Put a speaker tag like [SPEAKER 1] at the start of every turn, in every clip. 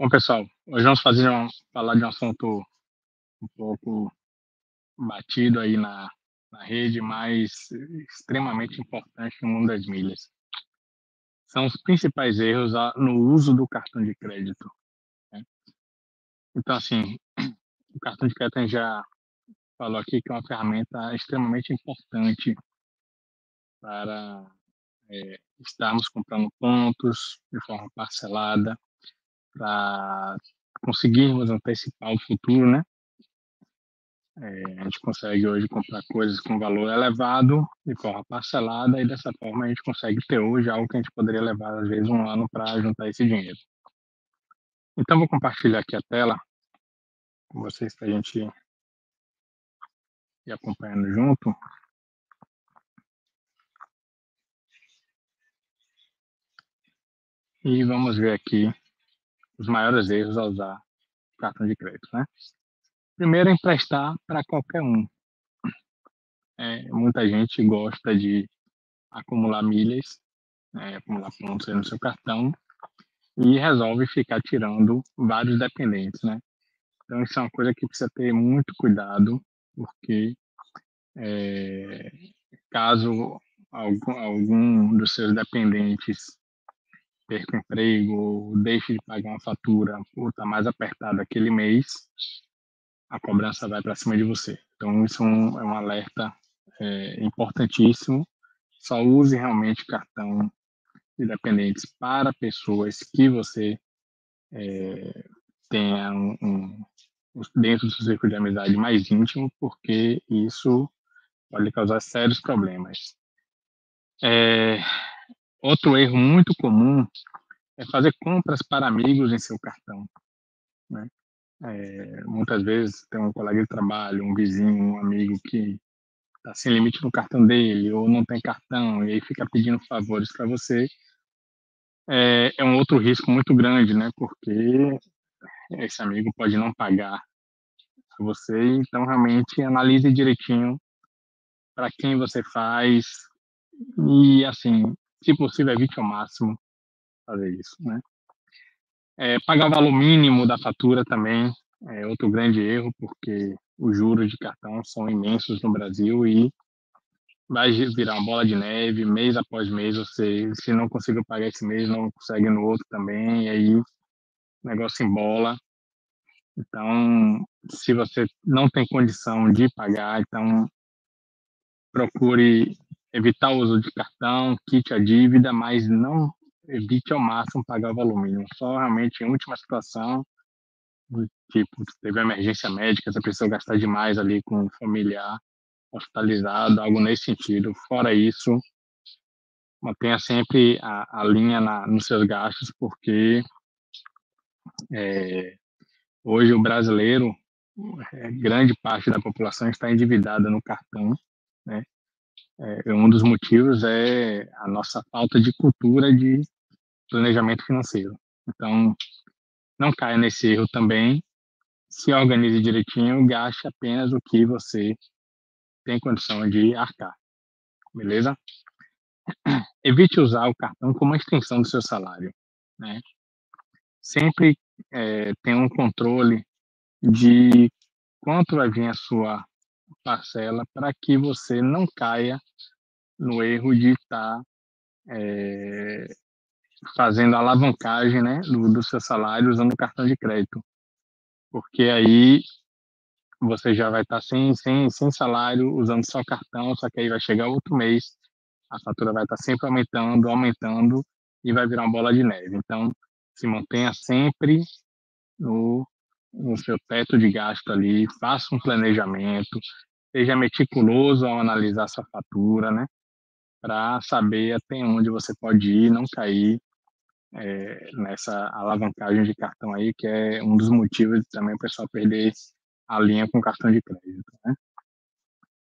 [SPEAKER 1] Bom, pessoal, hoje vamos fazer um, falar de um assunto um pouco batido aí na, na rede, mas extremamente importante no mundo das milhas. São os principais erros no uso do cartão de crédito. Né? Então, assim, o cartão de crédito a gente já falou aqui que é uma ferramenta extremamente importante para é, estarmos comprando pontos de forma parcelada, para conseguirmos antecipar o futuro, né? É, a gente consegue hoje comprar coisas com valor elevado de forma parcelada e dessa forma a gente consegue ter hoje algo que a gente poderia levar às vezes um ano para juntar esse dinheiro. Então vou compartilhar aqui a tela com vocês para a gente ir acompanhando junto. E vamos ver aqui os maiores erros ao usar cartão de crédito, né? Primeiro, emprestar para qualquer um. É, muita gente gosta de acumular milhas, é, acumular pontos no seu cartão e resolve ficar tirando vários dependentes, né? Então, isso é uma coisa que precisa ter muito cuidado, porque é, caso algum, algum dos seus dependentes perca o emprego deixe de pagar uma fatura ou está mais apertado aquele mês, a cobrança vai para cima de você. Então, isso é um, é um alerta é, importantíssimo. Só use realmente cartão de dependentes para pessoas que você é, tenha um, um, dentro do seu círculo de amizade mais íntimo, porque isso pode causar sérios problemas. É, Outro erro muito comum é fazer compras para amigos em seu cartão. Né? É, muitas vezes tem um colega de trabalho, um vizinho, um amigo que está sem limite no cartão dele ou não tem cartão e aí fica pedindo favores para você. É, é um outro risco muito grande, né? Porque esse amigo pode não pagar a você, então realmente analise direitinho para quem você faz e assim se possível, evite ao máximo fazer isso, né? É, pagar o valor mínimo da fatura também é outro grande erro, porque os juros de cartão são imensos no Brasil e vai virar uma bola de neve, mês após mês, você, se não conseguiu pagar esse mês, não consegue no outro também, e aí negócio embola. Então, se você não tem condição de pagar, então procure evitar o uso de cartão, quite a dívida, mas não evite ao máximo pagar o valor mínimo. Só realmente em última situação, tipo, teve emergência médica, você precisou gastar demais ali com um familiar hospitalizado, algo nesse sentido. Fora isso, mantenha sempre a, a linha na, nos seus gastos, porque é, hoje o brasileiro, é, grande parte da população está endividada no cartão, né? É, um dos motivos é a nossa falta de cultura de planejamento financeiro. Então, não caia nesse erro também. Se organize direitinho, gaste apenas o que você tem condição de arcar. Beleza? Evite usar o cartão como uma extensão do seu salário. Né? Sempre é, tenha um controle de quanto vai vir a sua parcela para que você não caia no erro de estar tá, é, fazendo alavancagem né, do, do seu salário usando cartão de crédito. Porque aí você já vai estar tá sem, sem, sem salário, usando só cartão, só que aí vai chegar outro mês, a fatura vai estar tá sempre aumentando, aumentando, e vai virar uma bola de neve. Então, se mantenha sempre no, no seu teto de gasto ali, faça um planejamento, seja meticuloso ao analisar sua fatura, né? Para saber até onde você pode ir, não cair é, nessa alavancagem de cartão aí, que é um dos motivos também o pessoal perder a linha com cartão de crédito, né?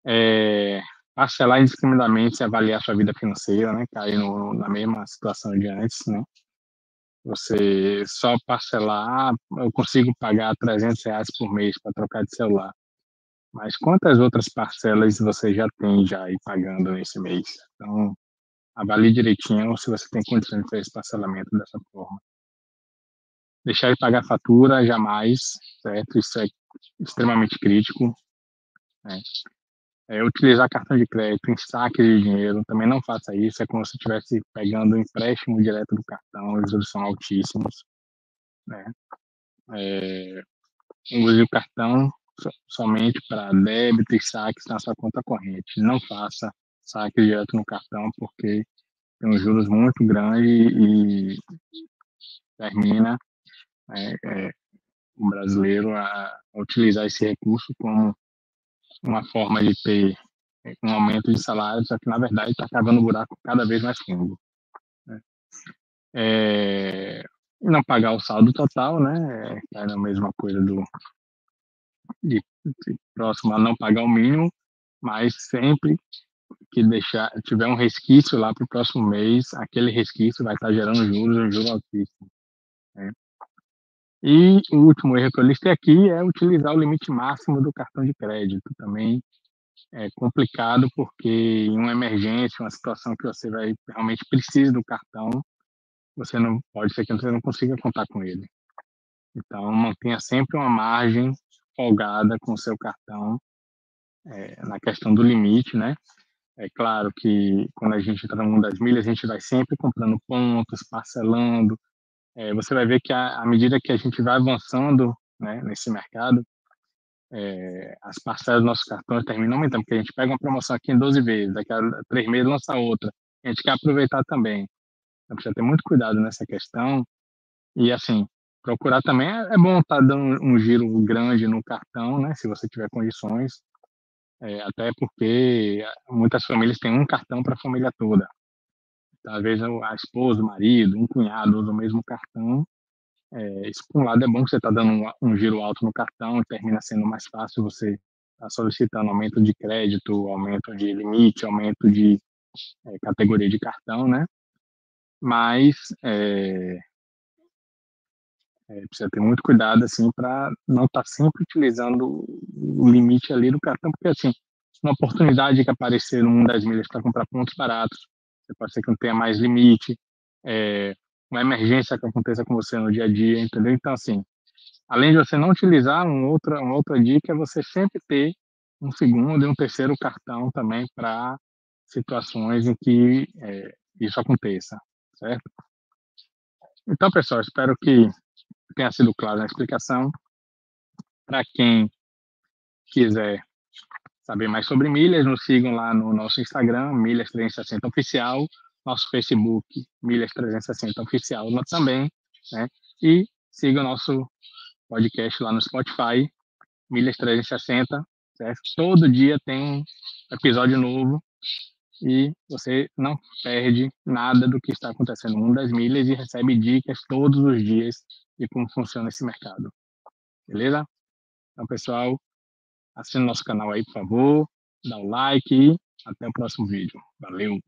[SPEAKER 1] É, parcelar indiscriminadamente e avaliar sua vida financeira, né? Cair no, na mesma situação de antes, né? Você só parcelar, eu consigo pagar 300 reais por mês para trocar de celular. Mas quantas outras parcelas você já tem já aí pagando nesse mês? Então, avalie direitinho se você tem condições de fazer esse parcelamento dessa forma. deixar de pagar fatura jamais, certo? Isso é extremamente crítico. Né? É, utilizar cartão de crédito em saque de dinheiro, também não faça isso, é como se estivesse pegando um empréstimo direto do cartão, os juros são altíssimos. Né? É, use o cartão somente para débito e saques na sua conta corrente. Não faça saque direto no cartão, porque tem um juros muito grande e termina é, é, o brasileiro a, utilizar esse recurso como uma forma de ter um aumento de salário, só que na verdade está cavando o buraco cada vez mais fundo. Né? É, não pagar o saldo total, né? É a mesma coisa do de, de próximo a não pagar o mínimo, mas sempre que deixar tiver um resquício lá para o próximo mês, aquele resquício vai estar gerando juros, um juro altíssimo. Né? E o último erro que eu listei aqui é utilizar o limite máximo do cartão de crédito. Também é complicado porque em uma emergência, uma situação que você vai realmente precisa do cartão, você não pode ser que você não consiga contar com ele. Então, mantenha sempre uma margem folgada com o seu cartão é, na questão do limite, né? É claro que quando a gente entra no mundo das milhas, a gente vai sempre comprando pontos, parcelando. É, você vai ver que à medida que a gente vai avançando né, nesse mercado, é, as parcelas dos nossos cartões terminam aumentando, porque a gente pega uma promoção aqui em 12 vezes, daqui a três meses lança outra. A gente quer aproveitar também. Então precisa ter muito cuidado nessa questão. E assim, procurar também é, é bom estar tá dando um giro grande no cartão, né? Se você tiver condições. É, até porque muitas famílias têm um cartão para a família toda. Talvez a esposa, o marido, um cunhado usam o mesmo cartão. É, isso, por um lado, é bom que você está dando um, um, giro alto no cartão e termina sendo mais fácil você tá solicitando aumento de crédito, aumento de limite, aumento de é, categoria de cartão, né? Mas é, é, precisa ter muito cuidado, assim, para não estar tá sempre utilizando o limite ali do cartão, porque, assim, uma oportunidade que aparecer no mundo das milhas para comprar pontos baratos, você pode ser que não tenha mais limite, é, uma emergência que aconteça com você no dia a dia, entendeu? Então, assim, além de você não utilizar, um outra, uma outra dica é você sempre ter um segundo e um terceiro cartão também para situações em que é, isso aconteça, certo? Então, pessoal, espero que tenha sido claro na explicação. Para quem quiser saber mais sobre milhas, nos sigam lá no nosso Instagram, Milhas 360 Oficial, nosso Facebook, Milhas 360 Oficial também, né? E siga o nosso podcast lá no Spotify, Milhas 360, certo? Todo dia tem um episódio novo e você não perde nada do que está acontecendo no mundo das milhas e recebe dicas todos os dias de como funciona esse mercado. Beleza? Então, pessoal, assine nosso canal aí, por favor, dá o like e até o próximo vídeo. Valeu!